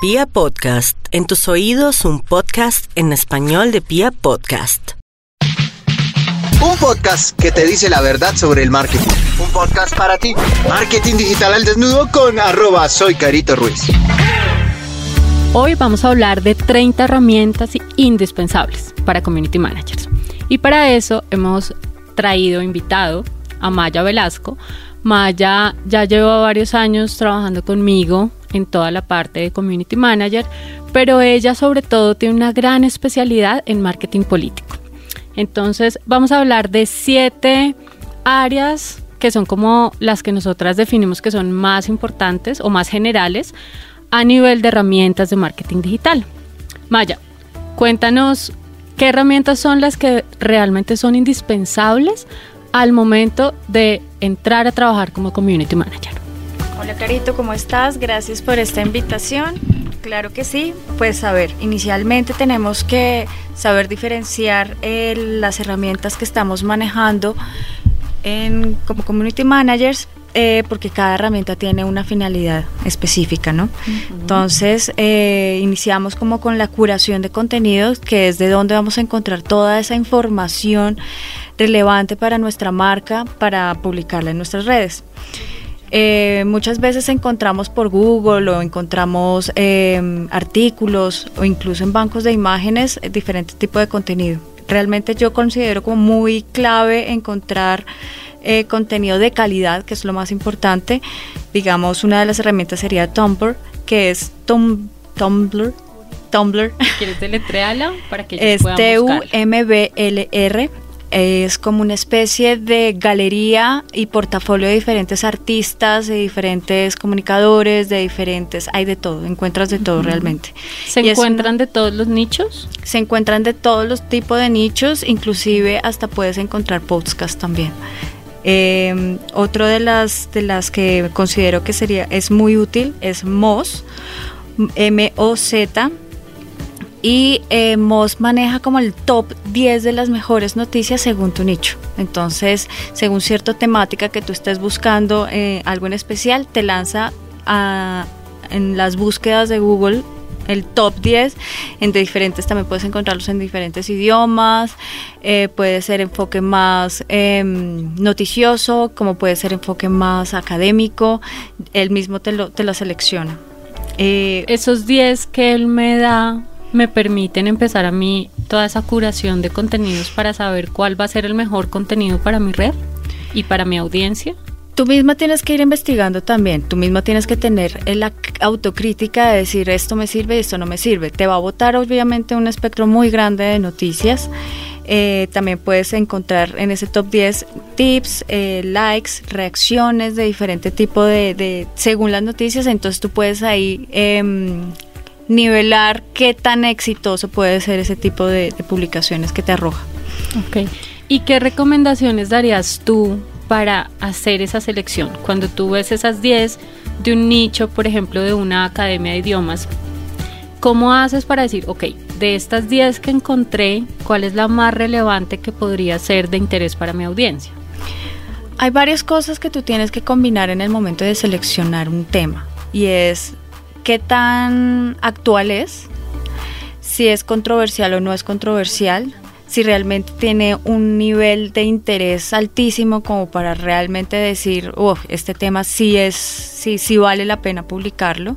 Pia Podcast, en tus oídos un podcast en español de Pia Podcast. Un podcast que te dice la verdad sobre el marketing. Un podcast para ti. Marketing digital al desnudo con arroba soy Carito Ruiz. Hoy vamos a hablar de 30 herramientas indispensables para community managers. Y para eso hemos traído invitado a Maya Velasco. Maya ya lleva varios años trabajando conmigo en toda la parte de community manager, pero ella sobre todo tiene una gran especialidad en marketing político. Entonces vamos a hablar de siete áreas que son como las que nosotras definimos que son más importantes o más generales a nivel de herramientas de marketing digital. Maya, cuéntanos qué herramientas son las que realmente son indispensables al momento de entrar a trabajar como community manager. Hola Carito, ¿cómo estás? Gracias por esta invitación. Claro que sí. Pues a ver, inicialmente tenemos que saber diferenciar eh, las herramientas que estamos manejando en, como community managers eh, porque cada herramienta tiene una finalidad específica, ¿no? Entonces, eh, iniciamos como con la curación de contenidos, que es de donde vamos a encontrar toda esa información relevante para nuestra marca, para publicarla en nuestras redes. Eh, muchas veces encontramos por Google o encontramos em, artículos o incluso en bancos de imágenes eh, diferentes tipos de contenido. Realmente yo considero como muy clave encontrar eh, contenido de calidad, que es lo más importante. Digamos, una de las herramientas sería Tumblr, que es Tumblr. Tumblr. ¿Quieres deletrearla para que Es T-U-M-B-L-R es como una especie de galería y portafolio de diferentes artistas, de diferentes comunicadores, de diferentes, hay de todo, encuentras de todo realmente. ¿Se encuentran de todos los nichos? Se encuentran de todos los tipos de nichos, inclusive hasta puedes encontrar podcasts también. Eh, otro de las, de las que considero que sería, es muy útil es Moz, M-O-Z, y eh, Moz maneja como el top 10 de las mejores noticias según tu nicho. Entonces, según cierta temática que tú estés buscando eh, algo en especial, te lanza en las búsquedas de Google el top 10 en diferentes también puedes encontrarlos en diferentes idiomas. Eh, puede ser enfoque más em, noticioso como puede ser enfoque más académico. Él mismo te lo, te selecciona. Esos 10 que él me da me permiten empezar a mí toda esa curación de contenidos para saber cuál va a ser el mejor contenido para mi red y para mi audiencia? Tú misma tienes que ir investigando también, tú misma tienes que tener la autocrítica de decir esto me sirve esto no me sirve. Te va a botar obviamente un espectro muy grande de noticias. Eh, también puedes encontrar en ese top 10 tips, eh, likes, reacciones de diferente tipo de, según las noticias. Entonces tú puedes ahí em, nivelar qué tan exitoso puede ser ese tipo de, publicaciones que te arroja. Ok. ¿Y qué recomendaciones darías tú para hacer esa selección? Cuando tú ves esas 10 de un nicho, por ejemplo, de una academia de idiomas, ¿cómo haces para decir, ok, de estas 10 que encontré, cuál es la más relevante que podría ser de interés para mi audiencia? Hay varias cosas que tú tienes que combinar en el momento de seleccionar un tema y es qué tan actual es, si es controversial o no es controversial, si realmente tiene un nivel de interés altísimo como para realmente decir, uff, este tema sí es, sí, sí vale la pena publicarlo.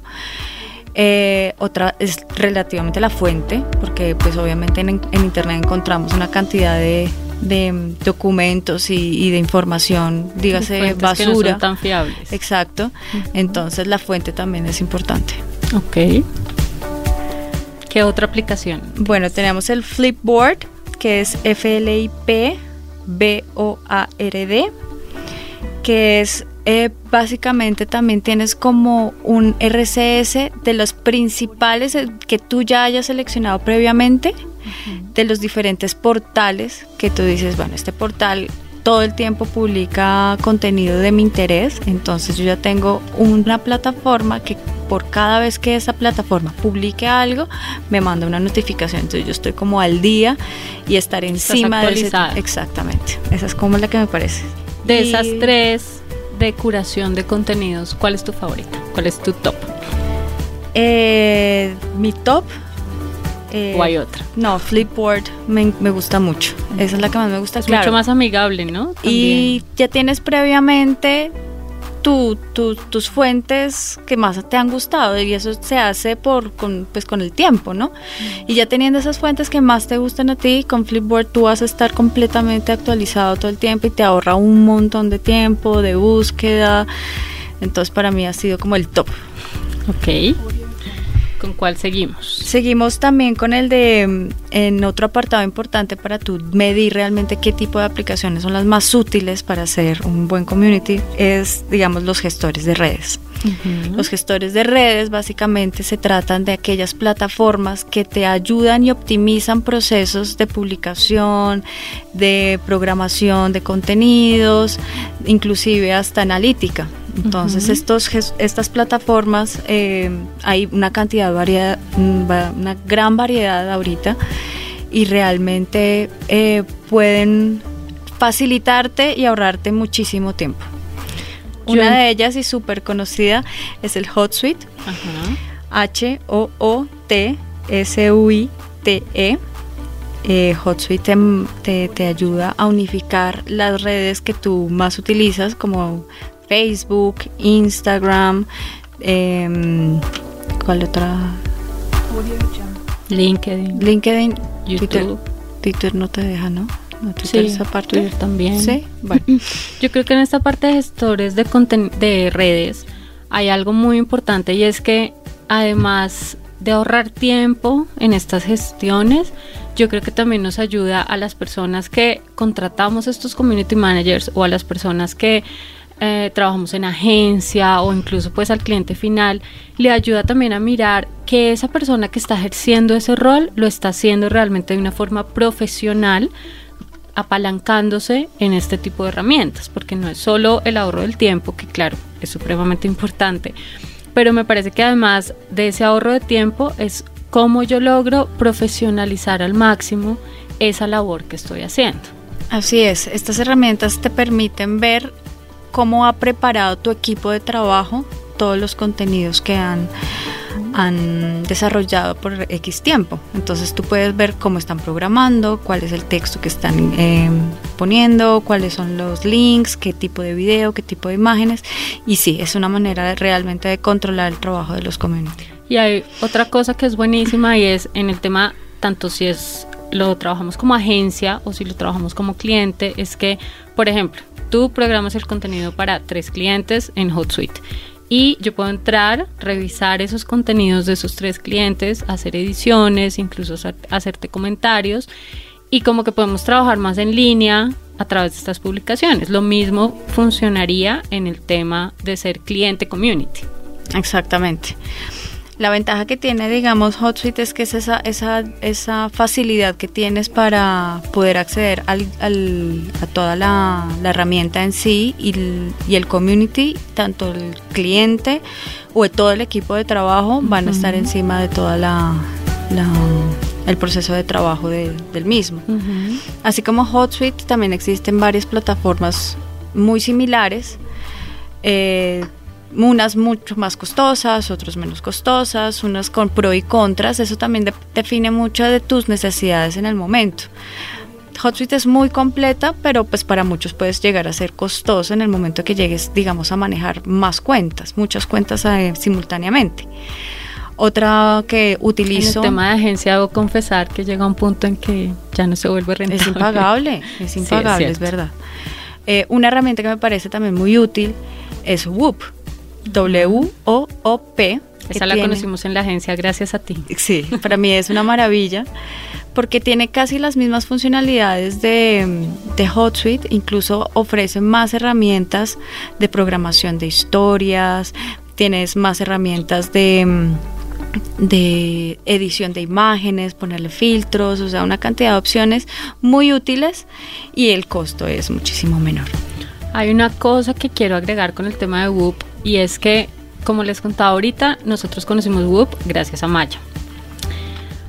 Eh, otra es relativamente la fuente, porque pues obviamente en, internet encontramos una cantidad de, documentos y, de información, dígase basura. Que no tan fiables. Exacto. Entonces la fuente también es importante. Ok. ¿Qué otra aplicación? Bueno, tenemos el Flipboard, que es F-L-I-P B-O-A-R-D, que es eh, básicamente también tienes como un RCS de los principales eh, que tú ya hayas seleccionado previamente, de los diferentes portales que tú dices, bueno, este portal todo el tiempo publica contenido de mi interés, entonces yo ya tengo una plataforma que por cada vez que esa plataforma publique algo, me manda una notificación, entonces yo estoy como al día y estar encima de ese... Exactamente, esa es como la que me parece. De esas tres de curación de contenidos, ¿cuál es tu favorita? ¿Cuál es tu top? Eh, Eh, mi top. Eh, ¿O hay otra? No, Flipboard me, me gusta mucho. Esa es la que más me gusta. Es claro. mucho más amigable, ¿no? Y ya tienes previamente tu, tu- tus fuentes que más te han gustado y eso se hace por con, pues con el tiempo, ¿no? Y ya teniendo esas fuentes que más te gustan a ti, con Flipboard tú vas a estar completamente actualizado todo el tiempo y te ahorra un montón de tiempo, de búsqueda. Entonces para mí ha sido como el top. Ok. ¿Con cuál seguimos? Seguimos también con el de, mm, en otro apartado importante para tú medir realmente qué tipo de aplicaciones son las más útiles para hacer un buen community, es, digamos, los gestores de redes. Los gestores de redes básicamente se tratan de aquellas plataformas que te ayudan y optimizan procesos de publicación, de programación de contenidos, inclusive hasta analítica. Entonces estos, estas plataformas eh, hay una cantidad variedad, mm, una gran variedad ahorita y realmente eh, pueden facilitarte y ahorrarte muchísimo tiempo. Yo Una en- de ellas y súper conocida es el HotSuite, Ajá. H-O-O-T-S-U-I-T-E. Eh, HotSuite te, te- te ayuda a unificar las redes que tú más utilizas, como Facebook, Instagram, em, ¿cuál otra? LinkedIn, LinkedIn, YouTube. Twitter. Twitter no te deja, ¿no? No Sí, esa parte. Twitter también. Sí, bueno. Yo creo que en esta parte de gestores de, de redes hay algo muy importante y es que además de ahorrar tiempo en estas gestiones, yo creo que también nos ayuda a las personas que contratamos estos community managers o a las personas que eh, trabajamos en agencia o incluso pues al cliente final, le ayuda también a mirar que esa persona que está ejerciendo ese rol lo está haciendo realmente de una forma profesional apalancándose en este tipo de herramientas, porque no es solo el ahorro del tiempo, que claro, es supremamente importante, pero me parece que además de ese ahorro de tiempo es cómo yo logro profesionalizar al máximo esa labor que estoy haciendo. Así es, estas herramientas te permiten ver cómo ha preparado tu equipo de trabajo todos los contenidos que han, han desarrollado por X tiempo. Entonces tú puedes ver cómo están programando, cuál es el texto que están eh, poniendo, cuáles son los links, qué tipo de video, qué tipo de imágenes. Y sí, es una manera realmente de controlar el trabajo de los community. Y hay otra cosa que es buenísima y es en el tema, tanto si es lo trabajamos como agencia o si lo trabajamos como cliente, es que, por ejemplo, tú programas el contenido para tres clientes en HotSuite y yo puedo entrar, revisar esos contenidos de esos tres clientes, hacer ediciones, incluso hacer- hacerte comentarios y como que podemos trabajar más en línea a través de estas publicaciones. Lo mismo funcionaría en el tema de ser cliente community. Exactamente. La ventaja que tiene, digamos, HotSuite es que es esa, esa, esa facilidad que tienes para poder acceder al, al- a toda la, la herramienta en sí y el, y el community, tanto el cliente o todo el equipo de trabajo van a estar encima de toda la, la- el proceso de trabajo de- del mismo. Así como HotSuite, también existen varias plataformas muy similares, eh, unas mucho más costosas, otras menos costosas, unas con pro y contras. Eso también de- define mucho de tus necesidades en el momento. HotSuite es muy completa, pero pues para muchos puedes llegar a ser costoso en el momento que llegues, digamos, a manejar más cuentas, muchas cuentas eh, simultáneamente. Otra que En utilizo... el tema de agencia debo confesar que llega un punto en que ya no se vuelve rentable. Es impagable, es Sí, es impagable, es, verdad. Eh, una herramienta que me parece también muy útil es Whoop, W-O-O-P. Esa la tiene- conocimos en la agencia gracias a ti. Sí, para mí es una maravilla porque tiene casi las mismas funcionalidades de, de HotSuite, incluso ofrece más herramientas de programación de historias, tienes más herramientas de, de edición de imágenes, ponerle filtros, o sea, una cantidad de opciones muy útiles y el costo es muchísimo menor. Hay una cosa que quiero agregar con el tema de Whoop y es que, como les contaba ahorita, nosotros conocimos Whoop gracias a Maya.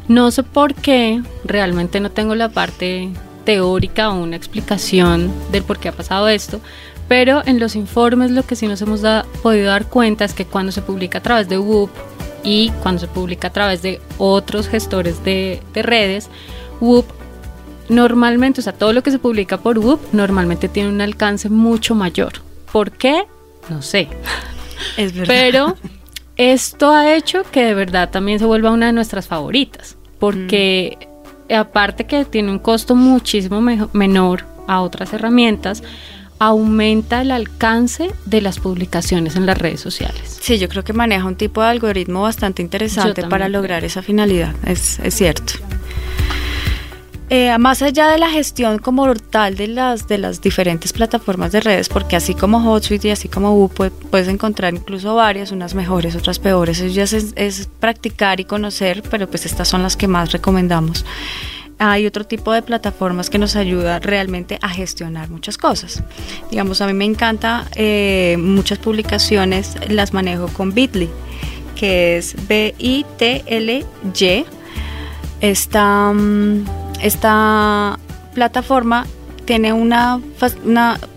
No sé por qué, realmente no tengo la parte teórica o una explicación del por qué ha pasado esto, pero en los informes lo que sí nos hemos podido dar cuenta es que cuando se publica a través de Whoop y cuando se publica a través de otros gestores de, de redes, Whoop normalmente, o sea, todo lo que se publica por Whoop normalmente tiene un alcance mucho mayor. ¿Por qué? No sé. Es verdad. Pero esto ha hecho que de verdad también se vuelva una de nuestras favoritas, porque Mm. aparte que tiene un costo muchísimo menor a otras herramientas, aumenta el alcance de las publicaciones en las redes sociales. Sí, yo creo que maneja un tipo de algoritmo bastante interesante para lograr esa finalidad, es, es cierto. Eh, más allá de la gestión como tal de las, de las diferentes plataformas de redes, porque así como HotSuite y así como Woo, pue- puedes encontrar incluso varias, unas mejores, otras peores. Eso ya es, es practicar y conocer, pero pues estas son las que más recomendamos. Hay otro tipo de plataformas que nos ayuda realmente a gestionar muchas cosas. Digamos, a mí me encanta eh, muchas publicaciones, las manejo con Bitly, que es B-I-T-L-Y. Esta, mm, esta plataforma tiene una,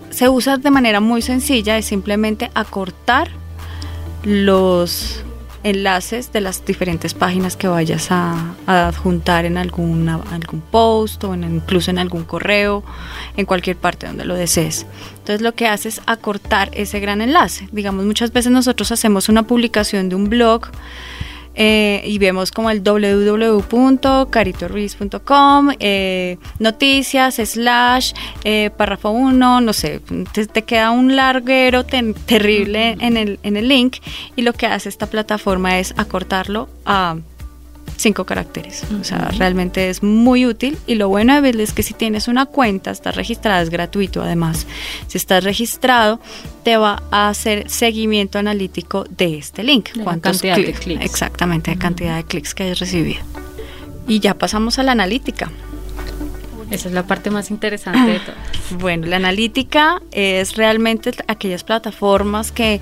se usa de manera muy sencilla, es simplemente acortar los enlaces de las diferentes páginas que vayas a, adjuntar en alguna, algún post o incluso en algún correo, en cualquier parte donde lo desees. Entonces lo que hace es acortar ese gran enlace. Digamos, muchas veces nosotros hacemos una publicación de un blog eh, y vemos como el www.caritoruiz.com, eh, noticias, slash, eh, párrafo 1, no sé, te, te queda un larguero ten- terrible en, el, en el link y lo que hace esta plataforma es acortarlo a cinco caracteres. O sea, realmente es muy útil y lo bueno de Bitly es que si tienes una cuenta, estás registrada, es gratuito además. Si estás registrado, te va a hacer seguimiento analítico de este link. De la ¿Cuántos cantidad de clics? clics. Exactamente, de cantidad de clics que hayas recibido. Y ya pasamos a la analítica. Esa es la parte más interesante de todo. Bueno, la analítica es realmente aquellas plataformas que,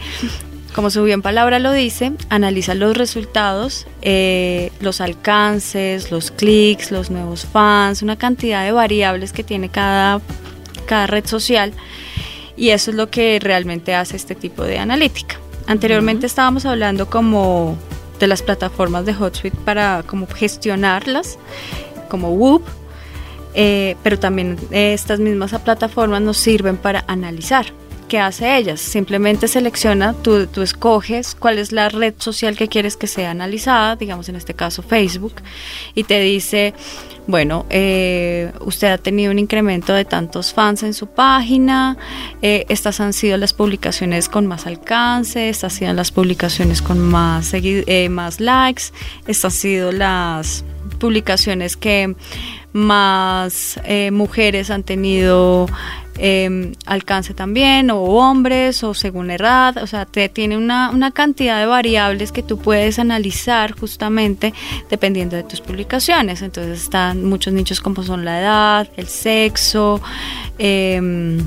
como su bien palabra lo dice, analizan los resultados, eh, los alcances, los clics, los nuevos fans, una cantidad de variables que tiene cada, cada red social. Y eso es lo que realmente hace este tipo de analítica. Anteriormente estábamos hablando como de las plataformas de HotSuite para como gestionarlas, como Whoop, eh, pero también eh, estas mismas plataformas nos sirven para analizar. ¿Qué hace ellas? Simplemente selecciona, tú, tú escoges cuál es la red social que quieres que sea analizada, digamos en este caso Facebook, y te dice, bueno, eh, usted ha tenido un incremento de tantos fans en su página, eh, estas han sido las publicaciones con más alcance, estas han sido las publicaciones con más, eh, más likes, estas han sido las publicaciones que más eh, mujeres han tenido eh, alcance también, o hombres, o según la edad, o sea, te tiene una, una cantidad de variables que tú puedes analizar justamente dependiendo de tus publicaciones. Entonces están muchos nichos como son la edad, el sexo, em,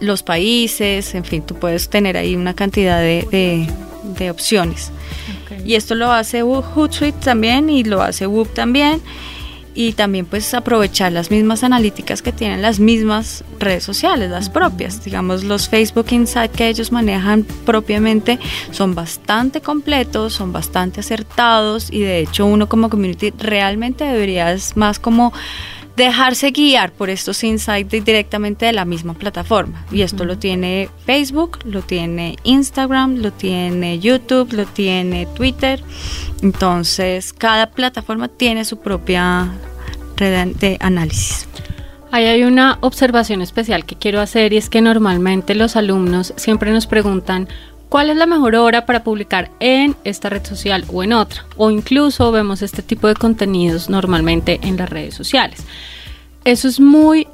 los países, en fin, tú puedes tener ahí una cantidad de, de- de opciones. Y esto lo hace Hootsuite también y lo hace Whoop también. Y también pues aprovechar las mismas analíticas que tienen las mismas redes sociales, las propias. Digamos, los Facebook Insight que ellos manejan propiamente son bastante completos, son bastante acertados y de hecho uno como community realmente debería es más como dejarse guiar por estos insights directamente de la misma plataforma. Y esto lo tiene Facebook, lo tiene Instagram, lo tiene YouTube, lo tiene Twitter. Entonces, cada plataforma tiene su propia red de análisis. Ahí hay una observación especial que quiero hacer y es que normalmente los alumnos siempre nos preguntan cuál es la mejor hora para publicar en esta red social o en otra. O incluso vemos este tipo de contenidos normalmente en las redes sociales. Eso es muy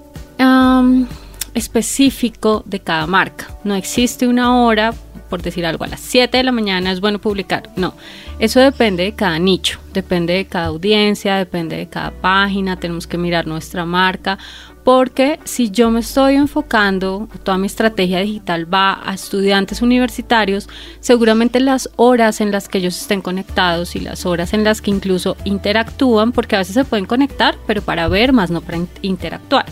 específico de cada marca. No existe una hora, por decir algo, a las 7 de la mañana es bueno publicar. No, eso depende de cada nicho, depende de cada audiencia, depende de cada página. Tenemos que mirar nuestra marca. Porque si yo me estoy enfocando, toda mi estrategia digital va a estudiantes universitarios, seguramente las horas en las que ellos estén conectados y las horas en las que incluso interactúan, porque a veces se pueden conectar, pero para ver más, no para in- interactuar.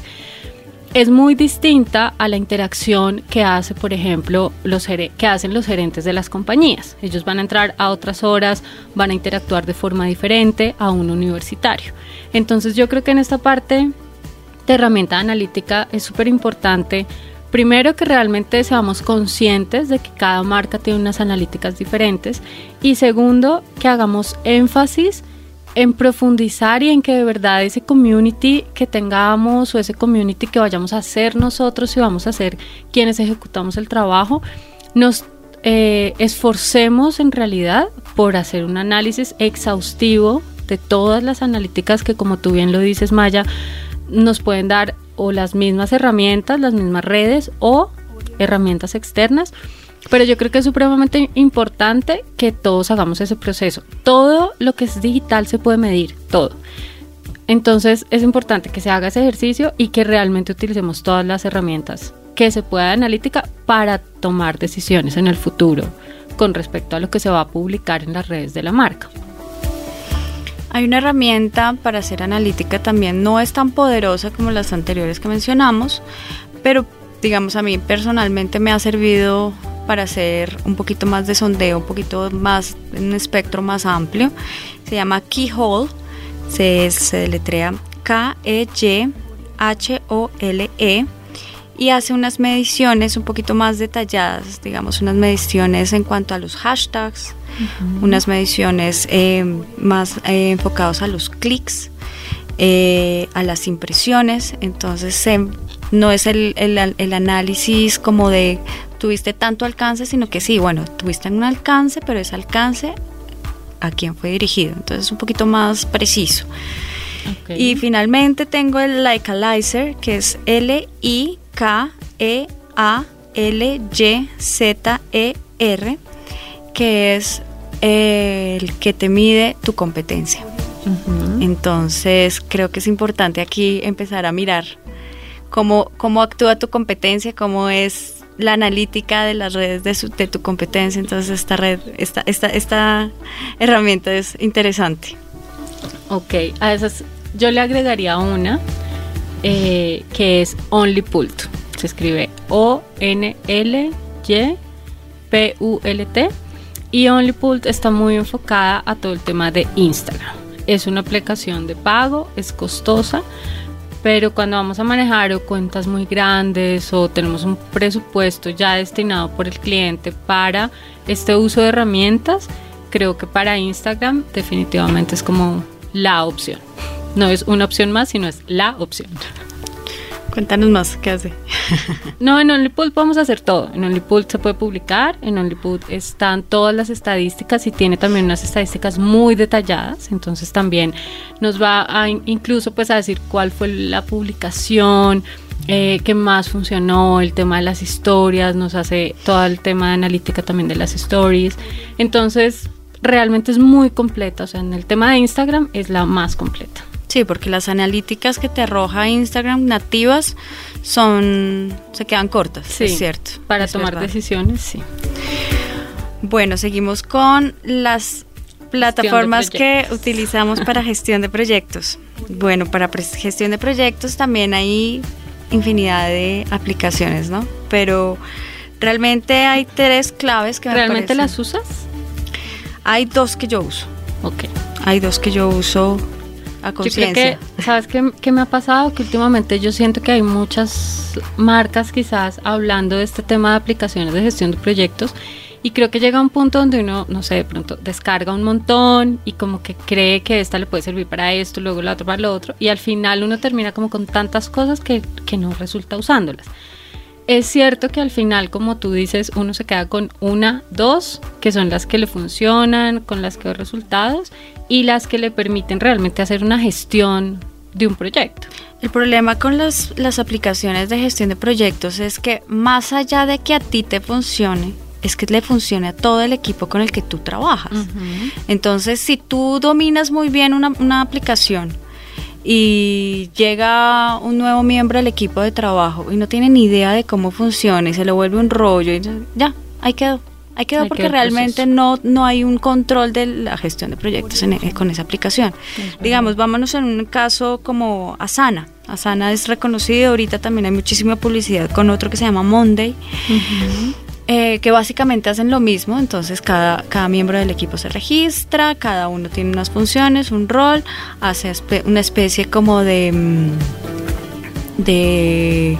es muy distinta a la interacción que hace, por ejemplo, los que hacen los gerentes de las compañías. Ellos van a entrar a otras horas, van a interactuar de forma diferente a un universitario. Entonces yo creo que en esta parte de herramienta analítica es súper importante Primero que realmente seamos conscientes de que cada marca tiene unas analíticas diferentes y segundo que hagamos énfasis en profundizar y en que de verdad ese community que tengamos o ese community que vayamos a hacer nosotros y vamos a ser quienes ejecutamos el trabajo, nos eh, esforcemos en realidad por hacer un análisis exhaustivo de todas las analíticas que como tú bien lo dices Maya, nos pueden dar o las mismas herramientas, las mismas redes o herramientas externas. Pero yo creo que es supremamente importante que todos hagamos ese proceso. Todo lo que es digital se puede medir, todo. Entonces es importante que se haga ese ejercicio y que realmente utilicemos todas las herramientas que se pueda de analítica para tomar decisiones en el futuro con respecto a lo que se va a publicar en las redes de la marca. Hay una herramienta para hacer analítica también, no es tan poderosa como las anteriores que mencionamos, pero digamos a mí personalmente me ha servido para hacer un poquito más de sondeo, un poquito más, un espectro más amplio. Se llama Keyhole, se, se deletrea K-E-Y-H-O-L-E. -E, y hace unas mediciones un poquito más detalladas, digamos unas mediciones en cuanto a los hashtags, unas mediciones eh, más eh, enfocados a los clics, eh, a las impresiones, entonces no es el, el, análisis como de tuviste tanto alcance, sino que sí, bueno, tuviste un alcance, pero ese alcance a quién fue dirigido, entonces es un poquito más preciso. Y finalmente tengo el Likealizer, que es L-I-K-E-A-L-Y-Z-E-R, que es el que te mide tu competencia. Entonces creo que es importante aquí empezar a mirar cómo, cómo actúa tu competencia, cómo es la analítica de las redes de, de tu competencia. Entonces esta red, esta, esta, esta herramienta es interesante. Ok, a esas yo le agregaría una eh, que es OnlyPult. Se escribe O-N-L-Y-P-U-L-T. Y OnlyPult está muy enfocada a todo el tema de Instagram. Es una aplicación de pago, es costosa, pero cuando vamos a manejar o cuentas muy grandes o tenemos un presupuesto ya destinado por el cliente para este uso de herramientas, creo que para Instagram definitivamente es como la opción. No es una opción más, sino es la opción. Cuéntanos más, ¿qué hace? no, en OnlyPult podemos hacer todo. En OnlyPult se puede publicar, en OnlyPult están todas las estadísticas y tiene también unas estadísticas muy detalladas. Entonces también nos va a incluso pues a decir cuál fue la publicación, eh, qué más funcionó, el tema de las historias, nos hace todo el tema de analítica también de las stories. Entonces realmente es muy completa. O sea, en el tema de Instagram es la más completa. Sí, porque las analíticas que te arroja Instagram nativas son se quedan cortas, sí, es cierto. Para tomar decisiones, sí. Bueno, seguimos con las plataformas que utilizamos para gestión de proyectos. Bueno, para gestión de proyectos también hay infinidad de aplicaciones, ¿no? Pero realmente hay tres claves que me ¿Realmente las usas? Hay dos que yo uso. Ok. Hay dos que yo uso a conciencia. ¿sabes qué, qué, me ha pasado? Que últimamente yo siento que hay muchas marcas quizás hablando de este tema de aplicaciones de gestión de proyectos y creo que llega un punto donde uno, no sé, de pronto descarga un montón y como que cree que esta le puede servir para esto, luego la otra para lo otro y al final uno termina como con tantas cosas que, que no resulta usándolas. Es cierto que al final, como tú dices, uno se queda con una, dos, que son las que le funcionan, con las que da resultados y las que le permiten realmente hacer una gestión de un proyecto. El problema con las, las aplicaciones de gestión de proyectos es que más allá de que a ti te funcione, es que le funcione a todo el equipo con el que tú trabajas. Entonces, si tú dominas muy bien una, una aplicación, y llega un nuevo miembro del equipo de trabajo y no tiene ni idea de cómo funciona y se le vuelve un rollo y ya, ahí quedó. Ahí quedó porque realmente no, no hay un control de la gestión de proyectos con esa aplicación. Digamos, vámonos en un caso como Asana. Asana es reconocido, ahorita también hay muchísima publicidad con otro que se llama Monday. Eh, que básicamente hacen lo mismo, entonces cada, cada miembro del equipo se registra, cada uno tiene unas funciones, un rol, hace una especie como de, mm, de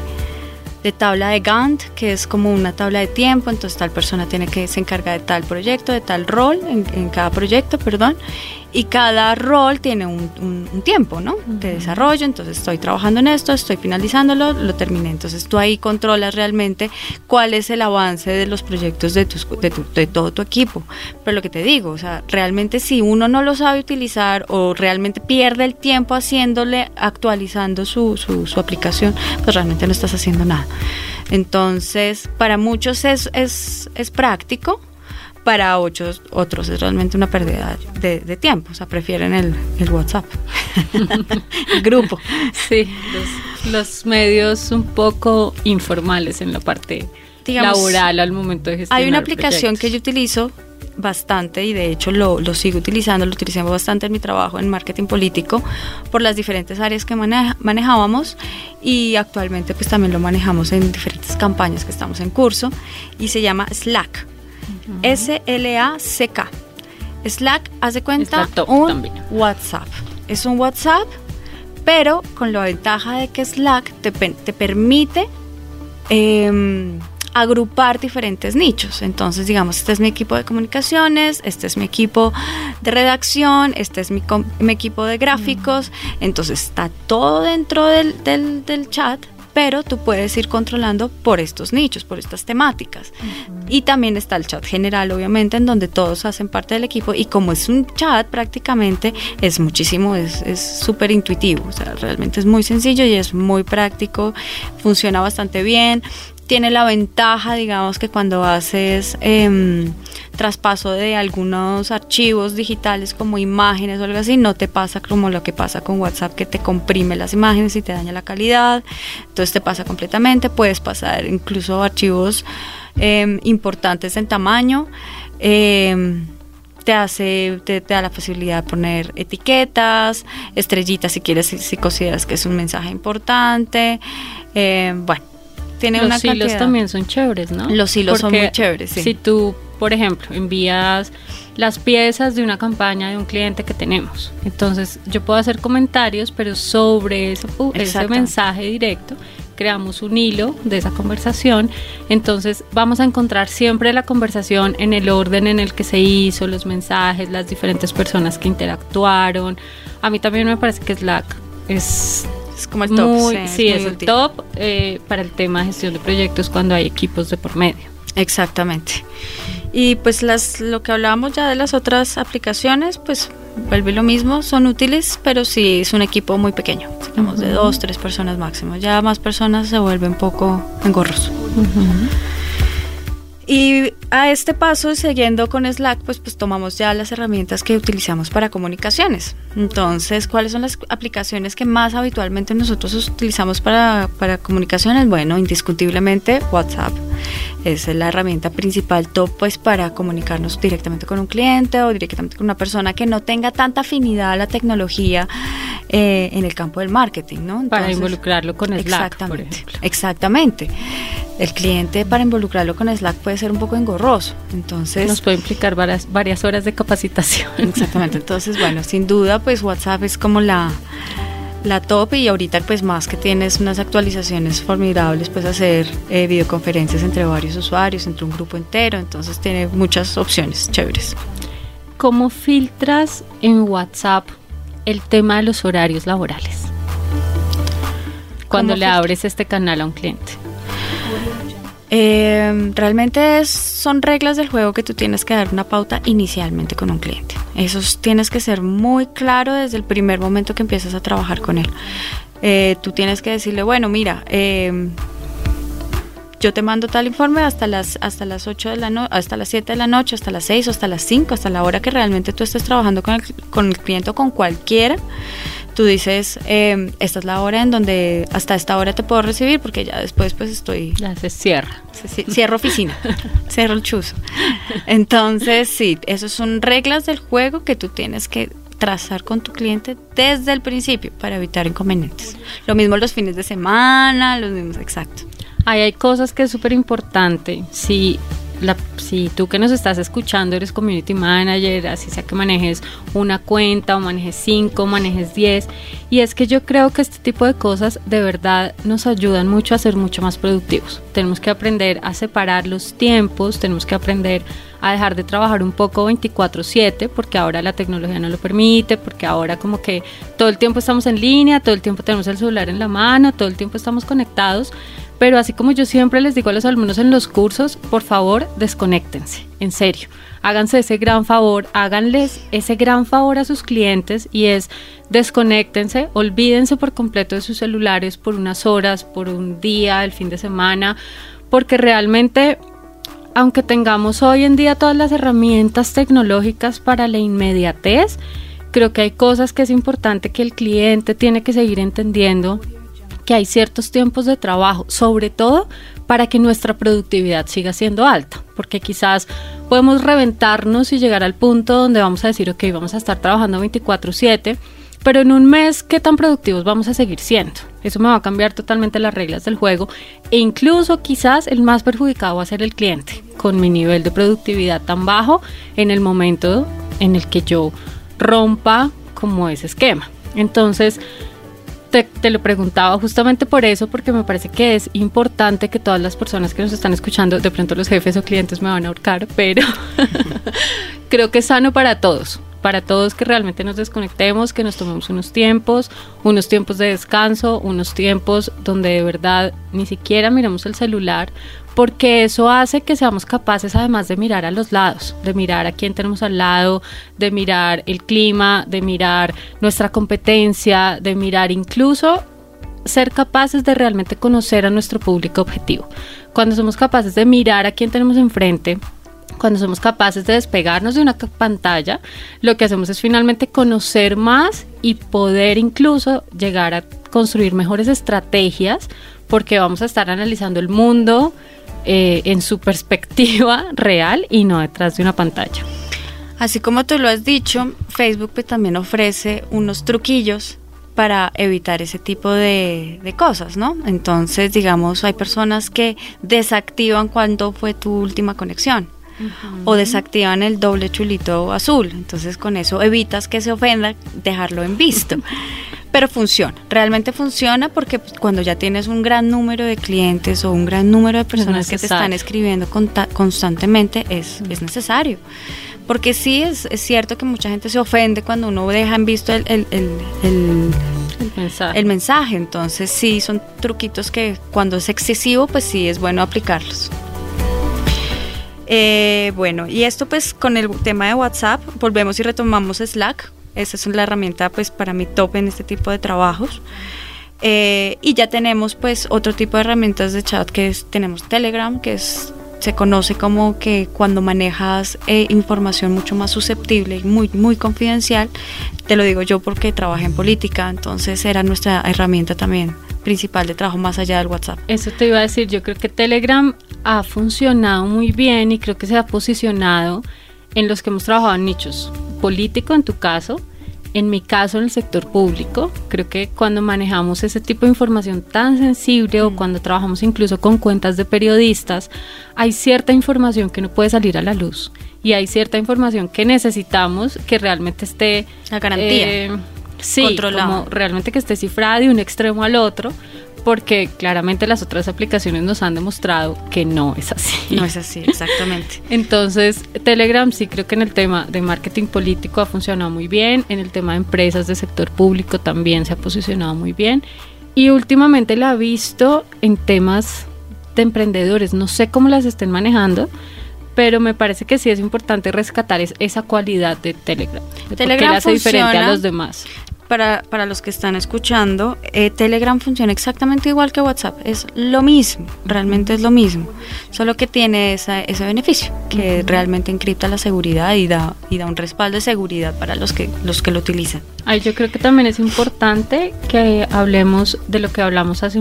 de tabla de Gantt, que es como una tabla de tiempo, entonces tal persona tiene que se encarga de tal proyecto, de tal rol en cada proyecto, perdón, y cada rol tiene un, tiempo, ¿no? De desarrollo, entonces estoy trabajando en esto, estoy finalizándolo, lo terminé. Entonces tú ahí controlas realmente cuál es el avance de los proyectos de, tus, de, de todo tu equipo. Pero lo que te digo, o sea, realmente si uno no lo sabe utilizar o realmente pierde el tiempo haciéndole, actualizando su, su, su aplicación, pues realmente no estás haciendo nada. Entonces, para muchos es, es, es práctico, para otros, otros es realmente una pérdida de, tiempo, o sea, prefieren el, WhatsApp, el grupo. Sí, los, medios un poco informales en la parte laboral al momento de gestionar Hay una aplicación que yo utilizo bastante y de hecho lo, lo, sigo utilizando, lo utilizamos bastante en mi trabajo en marketing político por las diferentes áreas que manejábamos y actualmente pues también lo manejamos en diferentes campañas que estamos en curso y se llama Slack. S-L-A-C-K. Slack, haz de cuenta, un WhatsApp. Es un WhatsApp, pero con la ventaja de que Slack te, te permite em, agrupar diferentes nichos. Entonces, digamos, este es mi equipo de comunicaciones, este es mi equipo de redacción, este es mi, equipo de gráficos. Entonces, está todo dentro del, del, del chat pero tú puedes ir controlando por estos nichos, por estas temáticas. Y también está el chat general, obviamente, en donde todos hacen parte del equipo y como es un chat prácticamente, es muchísimo, es súper intuitivo, o sea, realmente es muy sencillo y es muy práctico, funciona bastante bien tiene la ventaja, digamos, que cuando haces em, traspaso de algunos archivos digitales como imágenes o algo así, no te pasa como lo que pasa con WhatsApp, que te comprime las imágenes y te daña la calidad. Entonces te pasa completamente. Puedes pasar incluso archivos em, importantes en tamaño. Em, te hace, te, da la posibilidad de poner etiquetas, estrellitas si quieres, si, consideras que es un mensaje importante. bueno, tiene Los hilos también son chéveres, ¿no? Los hilos son muy chéveres, sí. Si tú, por ejemplo, envías las piezas de una campaña de un cliente que tenemos, entonces yo puedo hacer comentarios, pero sobre ese, ese mensaje directo creamos un hilo de esa conversación, entonces vamos a encontrar siempre la conversación en el orden en el que se hizo, los mensajes, las diferentes personas que interactuaron. A mí también me parece que Slack es es como el top. sí, es, el top eh, para el tema de gestión de proyectos cuando hay equipos de por medio. Exactamente. Y pues las, lo que hablábamos ya de las otras aplicaciones, pues vuelve lo mismo, son útiles, pero sí es un equipo muy pequeño, digamos de dos, tres personas máximo. Ya más personas se vuelve un poco engorroso. Y a este paso, siguiendo con Slack, pues, pues tomamos ya las herramientas que utilizamos para comunicaciones. Entonces, ¿cuáles son las aplicaciones que más habitualmente nosotros utilizamos para, para comunicaciones? Bueno, indiscutiblemente WhatsApp es la herramienta principal top pues para comunicarnos directamente con un cliente o directamente con una persona que no tenga tanta afinidad a la tecnología eh, en el campo del marketing, ¿no? para involucrarlo con Slack, exactamente, por ejemplo. Exactamente. El cliente para involucrarlo con Slack puede ser un poco engorroso, entonces... Nos puede implicar varias, varias horas de capacitación. Exactamente, entonces bueno, sin duda pues WhatsApp es como la la top y ahorita pues más que tienes unas actualizaciones formidables pues hacer eh, videoconferencias entre varios usuarios, entre un grupo entero, entonces tiene muchas opciones chéveres. ¿Cómo filtras en WhatsApp el tema de los horarios laborales? Cuando le abres este canal a un cliente. Eh, realmente son reglas del juego que tú tienes que dar una pauta inicialmente con un cliente. Eso tienes que ser muy claro desde el primer momento que empiezas a trabajar con él. Eh, tú tienes que decirle, bueno, mira, em, yo te mando tal informe hasta las hasta las 8 de la hasta las 7 de la noche, hasta las 6 o hasta las 5, hasta la hora que realmente tú estés trabajando con el, con el cliente o con cualquiera tú dices, eh, esta es la hora en donde hasta esta hora te puedo recibir porque ya después pues estoy... Ya se cierra. cierro oficina, cierro el chuzo. Entonces, sí, esas son reglas del juego que tú tienes que trazar con tu cliente desde el principio para evitar inconvenientes. Lo mismo los fines de semana, los mismos, exacto. Ahí hay cosas que es súper importante. Si si tú que nos estás escuchando eres community manager, así sea que manejes una cuenta o manejes cinco, manejes diez, y es que yo creo que este tipo de cosas de verdad nos ayudan mucho a ser mucho más productivos. Tenemos que aprender a separar los tiempos, tenemos que aprender a dejar de trabajar un poco 24/7 porque ahora la tecnología no lo permite, porque ahora como que todo el tiempo estamos en línea, todo el tiempo tenemos el celular en la mano, todo el tiempo estamos conectados, pero así como yo siempre les digo a los alumnos en los cursos, por favor, desconéctense, en serio. Háganse ese gran favor, háganles ese gran favor a sus clientes y es desconéctense, olvídense por completo de sus celulares por unas horas, por un día, el fin de semana, porque realmente aunque tengamos hoy en día todas las herramientas tecnológicas para la inmediatez, creo que hay cosas que es importante que el cliente tiene que seguir entendiendo que hay ciertos tiempos de trabajo, sobre todo para que nuestra productividad siga siendo alta, porque quizás podemos reventarnos y llegar al punto donde vamos a decir, ok, vamos a estar trabajando 24/7, pero en un mes, ¿qué tan productivos vamos a seguir siendo? Eso me va a cambiar totalmente las reglas del juego e incluso quizás el más perjudicado va a ser el cliente, con mi nivel de productividad tan bajo en el momento en el que yo rompa como ese esquema. Entonces, te, lo preguntaba justamente por eso, porque me parece que es importante que todas las personas que nos están escuchando, de pronto los jefes o clientes me van a ahorcar, pero creo que es sano para todos, para todos que realmente nos desconectemos, que nos tomemos unos tiempos, unos tiempos de descanso, unos tiempos donde de verdad ni siquiera miremos el celular, porque eso hace que seamos capaces además de mirar a los lados, de mirar a quién tenemos al lado, de mirar el clima, de mirar nuestra competencia, de mirar incluso ser capaces de realmente conocer a nuestro público objetivo. Cuando somos capaces de mirar a quién tenemos enfrente, cuando somos capaces de despegarnos de una pantalla, lo que hacemos es finalmente conocer más y poder incluso llegar a construir mejores estrategias porque vamos a estar analizando el mundo eh, en su perspectiva real y no detrás de una pantalla. Así como tú lo has dicho, Facebook pues, también ofrece unos truquillos para evitar ese tipo de, cosas, ¿no? Entonces, digamos, hay personas que desactivan cuando fue tu última conexión. O desactivan el doble chulito azul. Entonces con eso evitas que se ofenda dejarlo en visto. pero funciona, realmente funciona porque cuando ya tienes un gran número de clientes o un gran número de personas que te están escribiendo constantemente, es, es, necesario. Porque sí, es, es, cierto que mucha gente se ofende cuando uno deja en visto el, el, el, el mensaje. Entonces sí, son truquitos que cuando es excesivo, pues sí es bueno aplicarlos. Eh, bueno, y esto pues con el tema de WhatsApp, volvemos y retomamos Slack esa es la herramienta pues para mi top en este tipo de trabajos. Eh, y ya tenemos pues otro tipo de herramientas de chat que es, tenemos Telegram, que es se conoce como que cuando manejas eh, información mucho más susceptible y muy, muy confidencial, te lo digo yo porque trabajé en política, entonces era nuestra herramienta también principal de trabajo más allá del WhatsApp. Eso te iba a decir, yo creo que Telegram ha funcionado muy bien y creo que se ha posicionado en los que hemos trabajado en nichos político en tu caso, en mi caso en el sector público, creo que cuando manejamos ese tipo de información tan sensible o mm. cuando trabajamos incluso con cuentas de periodistas, hay cierta información que no puede salir a la luz y hay cierta información que necesitamos que realmente esté... La garantía. Eh, sí, como realmente que esté cifrada de un extremo al otro porque claramente las otras aplicaciones nos han demostrado que no es así. No es así, exactamente. Entonces, Telegram sí creo que en el tema de marketing político ha funcionado muy bien, en el tema de empresas de sector público también se ha posicionado muy bien y últimamente la he visto en temas de emprendedores, no sé cómo las estén manejando, pero me parece que sí es importante rescatar esa cualidad de Telegram. Telegram hace diferente a los demás para, para los que están escuchando, eh, Telegram funciona exactamente igual que WhatsApp. Es lo mismo, realmente es lo mismo. Solo que tiene ese beneficio, que realmente encripta la seguridad y da, y da un respaldo de seguridad para los que, los que lo utilizan. Ay, yo creo que también es importante que hablemos de lo que hablamos hace,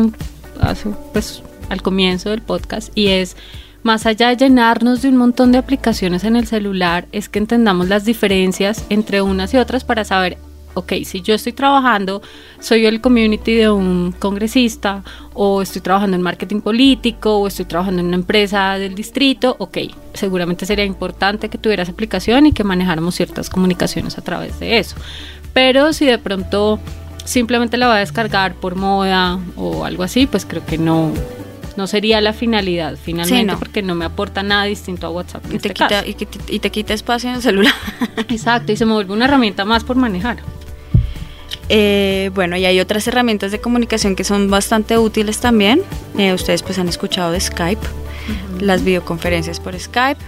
hace pues, al comienzo del podcast y es más allá de llenarnos de un montón de aplicaciones en el celular, es que entendamos las diferencias entre unas y otras para saber, ok, si yo estoy trabajando, soy el community de un congresista, o estoy trabajando en marketing político, o estoy trabajando en una empresa del distrito, ok, seguramente sería importante que tuvieras aplicación y que manejáramos ciertas comunicaciones a través de eso. Pero si de pronto simplemente la va a descargar por moda o algo así, pues creo que no, no sería la finalidad finalmente porque no me aporta nada distinto a WhatsApp. y, te este quita, y, te quita espacio en el celular. Exacto, y se me vuelve una herramienta más por manejar. Eh, bueno, y hay otras herramientas de comunicación que son bastante útiles también. Eh, ustedes pues han escuchado de Skype, las videoconferencias por Skype.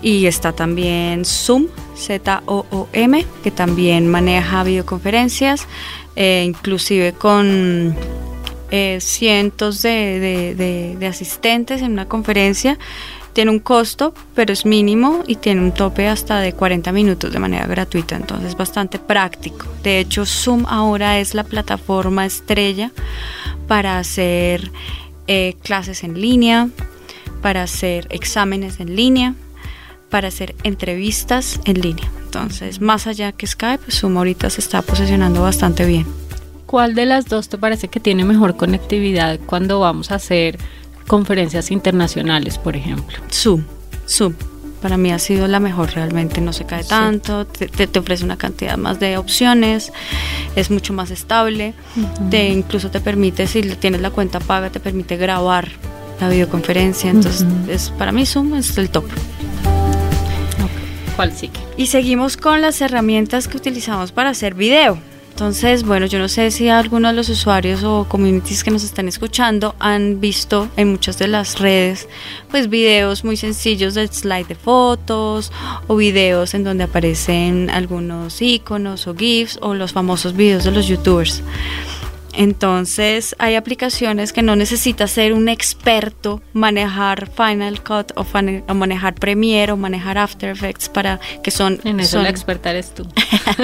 Y está también Zoom, Z-O-O-M, que también maneja videoconferencias, eh, inclusive con eh, cientos de, asistentes en una conferencia. Tiene un costo, pero es mínimo y tiene un tope hasta de 40 minutos de manera gratuita, entonces es bastante práctico. De hecho, Zoom ahora es la plataforma estrella para hacer eh, clases en línea, para hacer exámenes en línea, para hacer entrevistas en línea. Entonces, más allá que Skype, Zoom ahorita se está posicionando bastante bien. ¿Cuál de las dos te parece que tiene mejor conectividad cuando vamos a hacer conferencias internacionales, por ejemplo? Zoom, Zoom. Para mí ha sido la mejor, realmente no se cae tanto, te, ofrece una cantidad más de opciones, es mucho más estable, te incluso te permite, si tienes la cuenta paga, te permite grabar la videoconferencia, entonces es, para mí Zoom es el top. ¿Cuál sigue? Y seguimos con las herramientas que utilizamos para hacer video. Entonces, bueno, yo no sé si algunos de los usuarios o communities que nos están escuchando han visto en muchas de las redes, pues videos muy sencillos de slide de fotos o videos en donde aparecen algunos iconos o GIFs o los famosos videos de los youtubers. Entonces hay aplicaciones que no necesitas ser un experto manejar Final Cut o, manejar Premiere o manejar After Effects para que son en eso la experta eres tú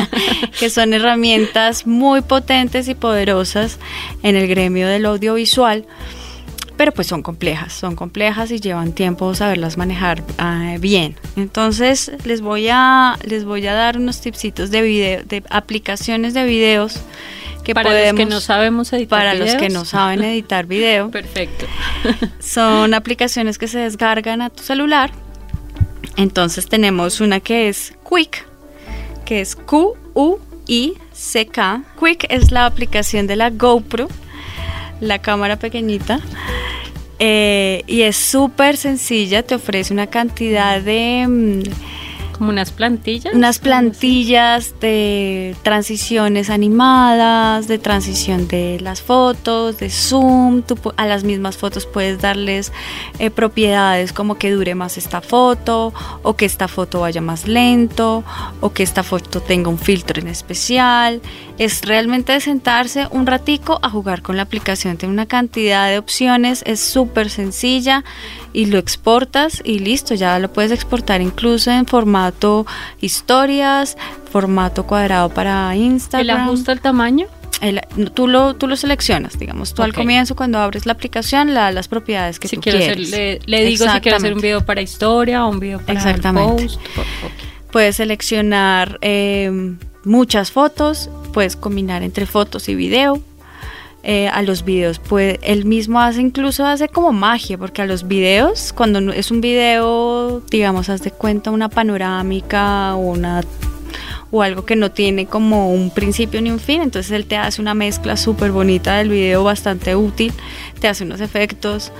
que son herramientas muy potentes y poderosas en el gremio del audiovisual pero pues son complejas, son complejas y llevan tiempo saberlas manejar ah, bien. Entonces les voy a les voy a dar unos tipsitos de video, de aplicaciones de videos para los que no sabemos editar para los que no saben editar video. Perfecto. Son aplicaciones que se descargan a tu celular. Entonces tenemos una que es Quick que es Q U I C K. Quick es la aplicación de la GoPro la cámara pequeñita eh, y es súper sencilla te ofrece una cantidad de mm, como unas plantillas. Unas plantillas de transiciones animadas, de transición de las fotos, de zoom. Tú a las mismas fotos puedes darles eh, propiedades como que dure más esta foto, o que esta foto vaya más lento, o que esta foto tenga un filtro en especial. Es realmente sentarse un ratico a jugar con la aplicación. Tiene una cantidad de opciones, es súper sencilla y lo exportas y listo, ya lo puedes exportar incluso en formato historias, formato cuadrado para Instagram. ¿El ajusta el tamaño? tú, lo, tú lo seleccionas, digamos. Tú al comienzo, cuando abres la aplicación, las propiedades que tú quieres. le, digo si quiero hacer un video para historia o un video para Exactamente. post. Puedes seleccionar eh, muchas fotos, puedes combinar entre fotos y video eh, a los videos. Pues él mismo hace incluso hace como magia, porque a los videos, cuando es un video, digamos, haz de cuenta una panorámica o una o algo que no tiene como un principio ni un fin, entonces él te hace una mezcla súper bonita del video, bastante útil, te hace unos efectos,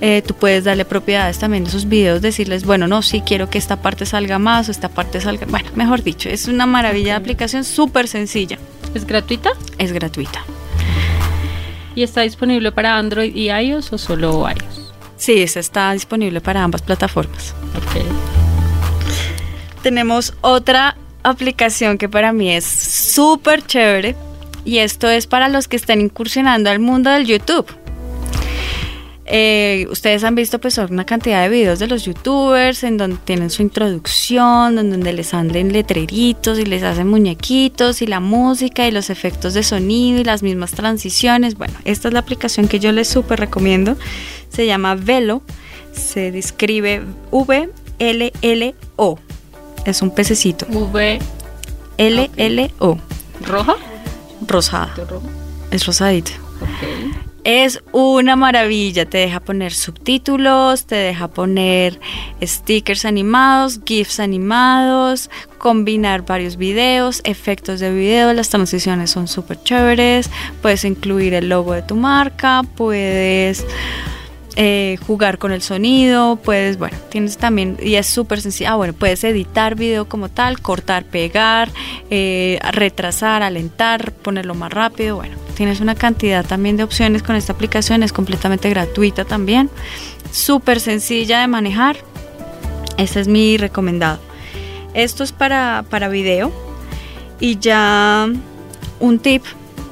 eh, tú puedes darle propiedades también a esos videos, decirles, bueno, no, sí quiero que esta parte salga más o esta parte salga, bueno, mejor dicho, es una maravilla de aplicación súper sencilla. ¿Es gratuita? Es gratuita. ¿Y está disponible para Android y iOS o solo iOS? Sí, está disponible para ambas plataformas. Tenemos otra aplicación que para mí es súper chévere y esto es para los que están incursionando al mundo del YouTube. Eh, ustedes han visto pues una cantidad de videos de los youtubers en donde tienen su introducción, donde les anden letreritos y les hacen muñequitos y la música y los efectos de sonido y las mismas transiciones. Bueno, esta es la aplicación que yo les súper recomiendo. Se llama Velo. Se describe V-L-L-O. Es un pececito. V L-L-O. roja. Rosada. rojo. Es rosadito. Ok. Es una maravilla, te deja poner subtítulos, te deja poner stickers animados, GIFs animados, combinar varios videos, efectos de video, las transiciones son súper chéveres, puedes incluir el logo de tu marca, puedes eh, jugar con el sonido, puedes, bueno, tienes también, y es súper sencillo, ah, bueno, puedes editar video como tal, cortar, pegar, eh, retrasar, alentar, ponerlo más rápido, bueno, tienes una cantidad también de opciones con esta aplicación, es completamente gratuita también, súper sencilla de manejar, ese es mi recomendado. Esto es para, para video y ya un tip,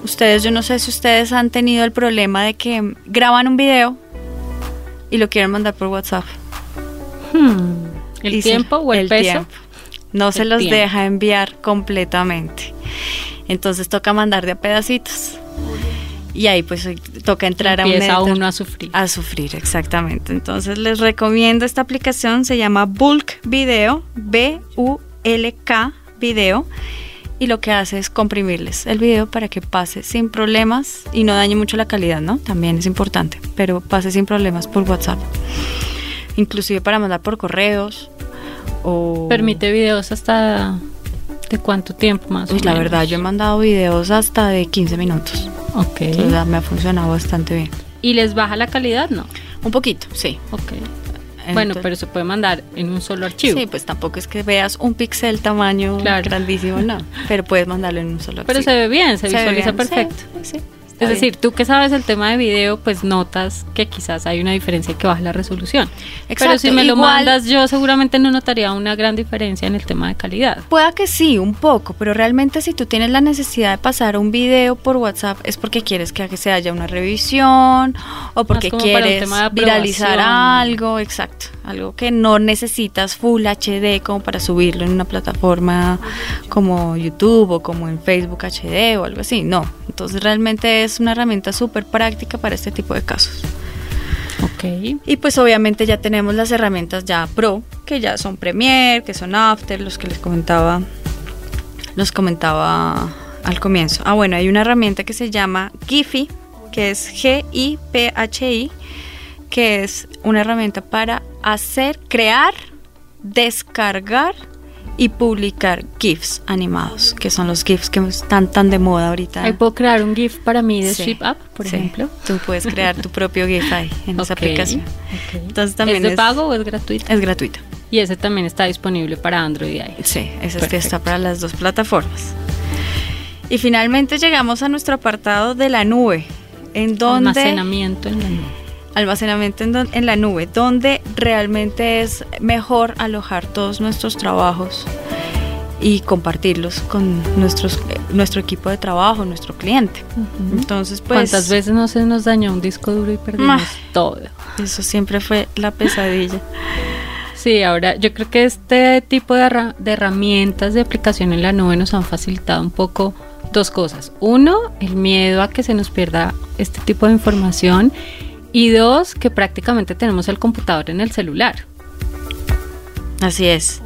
ustedes, yo no sé si ustedes han tenido el problema de que graban un video y lo quieren mandar por WhatsApp. Hmm. ¿El Y se- tiempo o el, peso? tiempo. No se los tiempo. deja enviar completamente. Entonces toca mandar de a pedacitos. Y ahí pues toca entrar a un Empieza uno a sufrir. A sufrir, exactamente. Entonces les recomiendo esta aplicación, se llama Bulk Video, B-U-L-K Video, y lo que hace es comprimirles el video para que pase sin problemas y no dañe mucho la calidad, ¿no? También es importante, pero pase sin problemas por WhatsApp. Inclusive para mandar por correos o... Permite videos hasta de cuánto tiempo más. o Uy, la menos? verdad, yo he mandado videos hasta de 15 minutos. Ok. Me ha funcionado bastante bien. ¿Y les baja la calidad? No. Un poquito, sí. Ok. Bueno, Entonces- pero se puede mandar en un solo archivo. Sí, pues tampoco es que veas un pixel tamaño Claro. grandísimo, no. Pero puedes mandarlo en un solo Pero se archivo. ve bien, se, visualiza bien, perfecto. sí, sí, está Es bien. decir, tú que sabes el tema de video, pues notas que quizás hay una diferencia que baja la resolución. Pero Exacto, si me lo igual- mandas yo seguramente no notaría una gran diferencia en el tema de calidad. Pueda que sí, un poco, pero realmente si tú tienes la necesidad de pasar un video por WhatsApp es porque quieres que se haya una revisión o porque quieres viralizar algo, exacto, algo que no necesitas Full HD como para subirlo en una plataforma como YouTube o como en Facebook HD o algo así, no. Entonces realmente es una herramienta súper práctica para este tipo de casos. Ok. Y pues obviamente ya tenemos las herramientas ya pro, que ya son Premiere, que son After, los que les comentaba, los comentaba al comienzo. Ah, bueno, hay una herramienta que se llama Giphy, que es G-I-P-H-I, que es una herramienta para hacer, crear, descargar y publicar GIFs animados, que son los GIFs que están tan de moda ahorita. Ahí puedo crear un GIF para mí de Sí, Ship Up, por sí. ejemplo. Tú puedes crear tu propio GIF ahí en esa aplicación. ok. Entonces también ¿Es de es- pago o es gratuito? Es gratuita. Y ese también está disponible para Android y iOS. Sí, esa sí Perfecto. está para las dos plataformas. Y finalmente llegamos a nuestro apartado de la nube, en donde Almacenamiento en la nube. Almacenamiento en, en la nube, donde realmente es mejor alojar todos nuestros trabajos y compartirlos con nuestros, eh, nuestro equipo de trabajo, nuestro cliente. Entonces, pues ¿Cuántas veces no se nos dañó un disco duro y perdimos Ah. todo? eso siempre fue la pesadilla. Sí, ahora yo creo que este tipo de, de herramientas de aplicación en la nube nos han facilitado un poco dos cosas. Uno, el miedo a que se nos pierda este tipo de información. Y dos, que prácticamente tenemos el computador en el celular. Así es.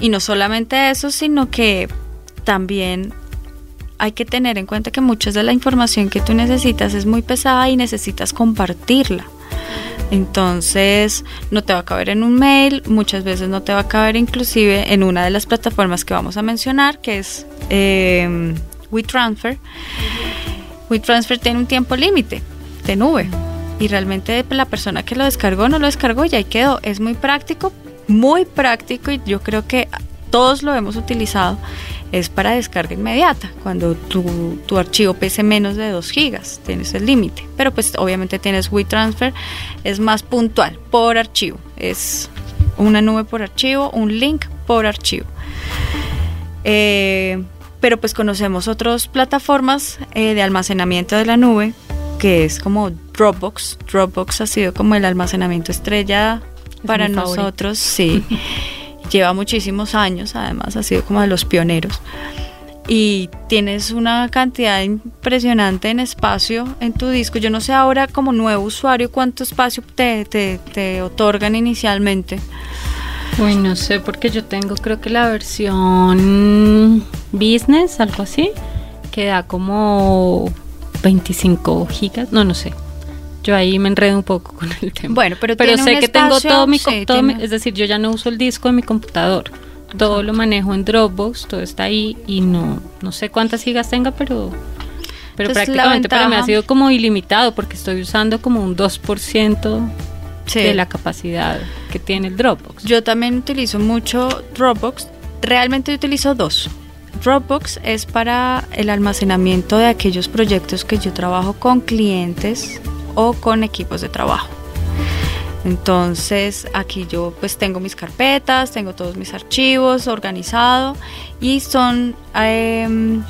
Y no solamente eso, sino que también hay que tener en cuenta que mucha de la información que tú necesitas es muy pesada y necesitas compartirla. Entonces no te va a caber en un mail, muchas veces no te va a caber inclusive en una de las plataformas que vamos a mencionar, que es eh, WeTransfer. WeTransfer tiene un tiempo límite de nube y realmente la persona que lo descargó no lo descargó y ahí quedó. Es muy práctico, muy práctico y yo creo que todos lo hemos utilizado. Es para descarga inmediata, cuando tu, tu archivo pese menos de 2 gigas, tienes el límite. Pero pues obviamente tienes WeTransfer, es más puntual, por archivo. Es una nube por archivo, un link por archivo. Eh, pero pues conocemos otras plataformas eh, de almacenamiento de la nube, que es como Dropbox. Dropbox ha sido como el almacenamiento estrella Es para nosotros, sí. Lleva muchísimos años, además ha sido como de los pioneros. y tienes una cantidad impresionante en espacio en tu disco. Yo no sé ahora como nuevo usuario cuánto espacio te, te, te otorgan inicialmente. Uy, no sé, porque yo tengo creo que la versión business, algo así, que da como 25 gigas, no, no sé. Yo ahí me enredo un poco con el tema. Bueno, pero, pero sé que tengo todo mi, sí, todo mi- tiene- es decir, yo ya no uso el disco de mi computador. Todo lo manejo en Dropbox, todo está ahí y no no sé cuántas gigas tenga, pero pero Entonces, la prácticamente para mí ha ventaja- sido como ilimitado porque estoy usando como un 2% Sí. de la capacidad que tiene el Dropbox. Yo también utilizo mucho Dropbox. Realmente yo utilizo dos. Dropbox es para el almacenamiento de aquellos proyectos que yo trabajo con clientes o con equipos de trabajo. Entonces aquí yo pues tengo mis carpetas, tengo todos mis archivos organizado y son em,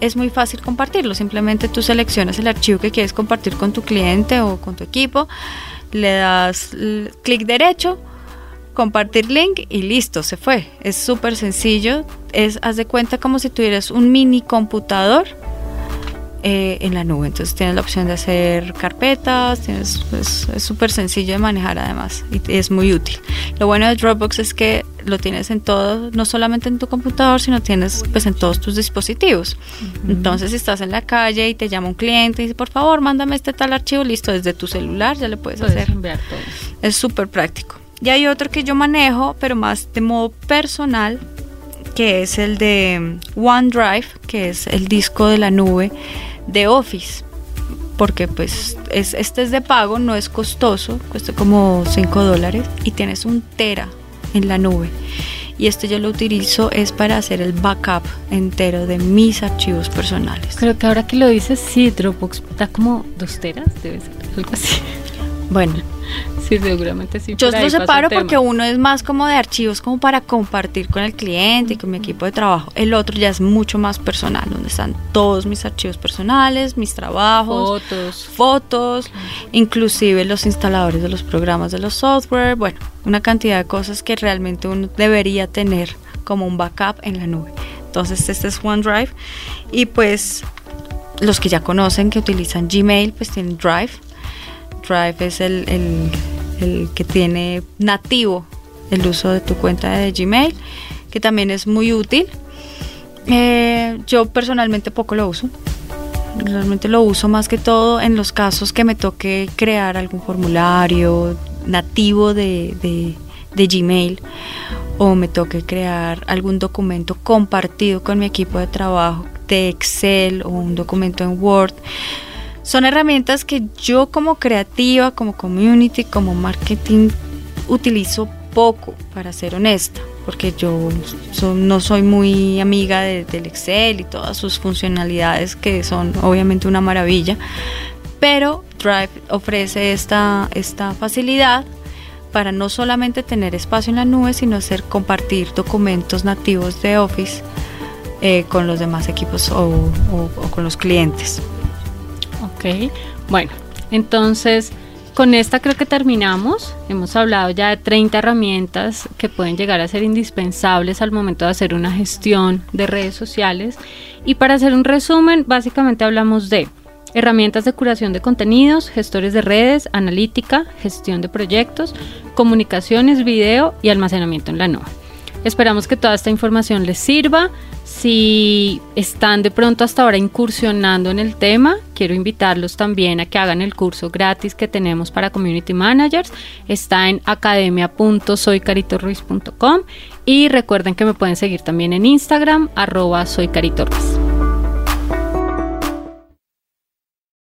es muy fácil compartirlo. Simplemente tú seleccionas el archivo que quieres compartir con tu cliente o con tu equipo, le das clic derecho, compartir link y listo, se fue. Es súper sencillo. Es, haz de cuenta como si tuvieras un mini computador eh, en la nube. Entonces tienes la opción de hacer carpetas, tienes, pues, es súper sencillo de manejar además y es muy útil. Lo bueno de Dropbox es que lo tienes en todo, no solamente en tu computador, sino tienes pues en todos tus dispositivos. Entonces si estás en la calle y te llama un cliente y dice, por favor, mándame este tal archivo, listo, desde tu celular ya le puedes Puedes hacer. enviar todo. Es súper práctico. Y hay otro que yo manejo, pero más de modo personal, que es el de OneDrive, que es el disco de la nube de Office. Porque pues es, este es de pago, no es costoso, cuesta como 5 dólares y tienes un tera en la nube. Y este yo lo utilizo es para hacer el backup entero de mis archivos personales. Creo que ahora que lo dices, sí, Dropbox da como dos teras, debe ser algo así. Bueno, Sí, seguramente sí. Yo lo separo porque uno es más como de archivos como para compartir con el cliente y con mi equipo de trabajo. El otro ya es mucho más personal, donde están todos mis archivos personales, mis trabajos, fotos. fotos, inclusive los instaladores de los programas de los software, bueno, una cantidad de cosas que realmente uno debería tener como un backup en la nube. Entonces este es OneDrive y pues los que ya conocen que utilizan Gmail pues tienen Drive. Drive es el, el- que tiene nativo el uso de tu cuenta de Gmail, que también es muy útil. Eh, yo personalmente poco lo uso. Realmente lo uso más que todo en los casos que me toque crear algún formulario nativo de- de Gmail o me toque crear algún documento compartido con mi equipo de trabajo de Excel o un documento en Word. Son herramientas que yo como creativa, como community, como marketing utilizo poco, para ser honesta, porque yo no soy muy amiga de- del Excel y todas sus funcionalidades que son obviamente una maravilla, pero Drive ofrece esta, esta facilidad para no solamente tener espacio en la nube, sino hacer compartir documentos nativos de Office eh, con los demás equipos o- o con los clientes. Ok, bueno, entonces con esta creo que terminamos. Hemos hablado ya de 30 herramientas que pueden llegar a ser indispensables al momento de hacer una gestión de redes sociales. Y para hacer un resumen, básicamente hablamos de herramientas de curación de contenidos, gestores de redes, analítica, gestión de proyectos, comunicaciones, video y almacenamiento en la nube. Esperamos que toda esta información les sirva. Si están de pronto hasta ahora incursionando en el tema, quiero invitarlos también a que hagan el curso gratis que tenemos para Community Managers. Está en academia.soycaritorruiz.com y recuerden que me pueden seguir también en Instagram, arroba.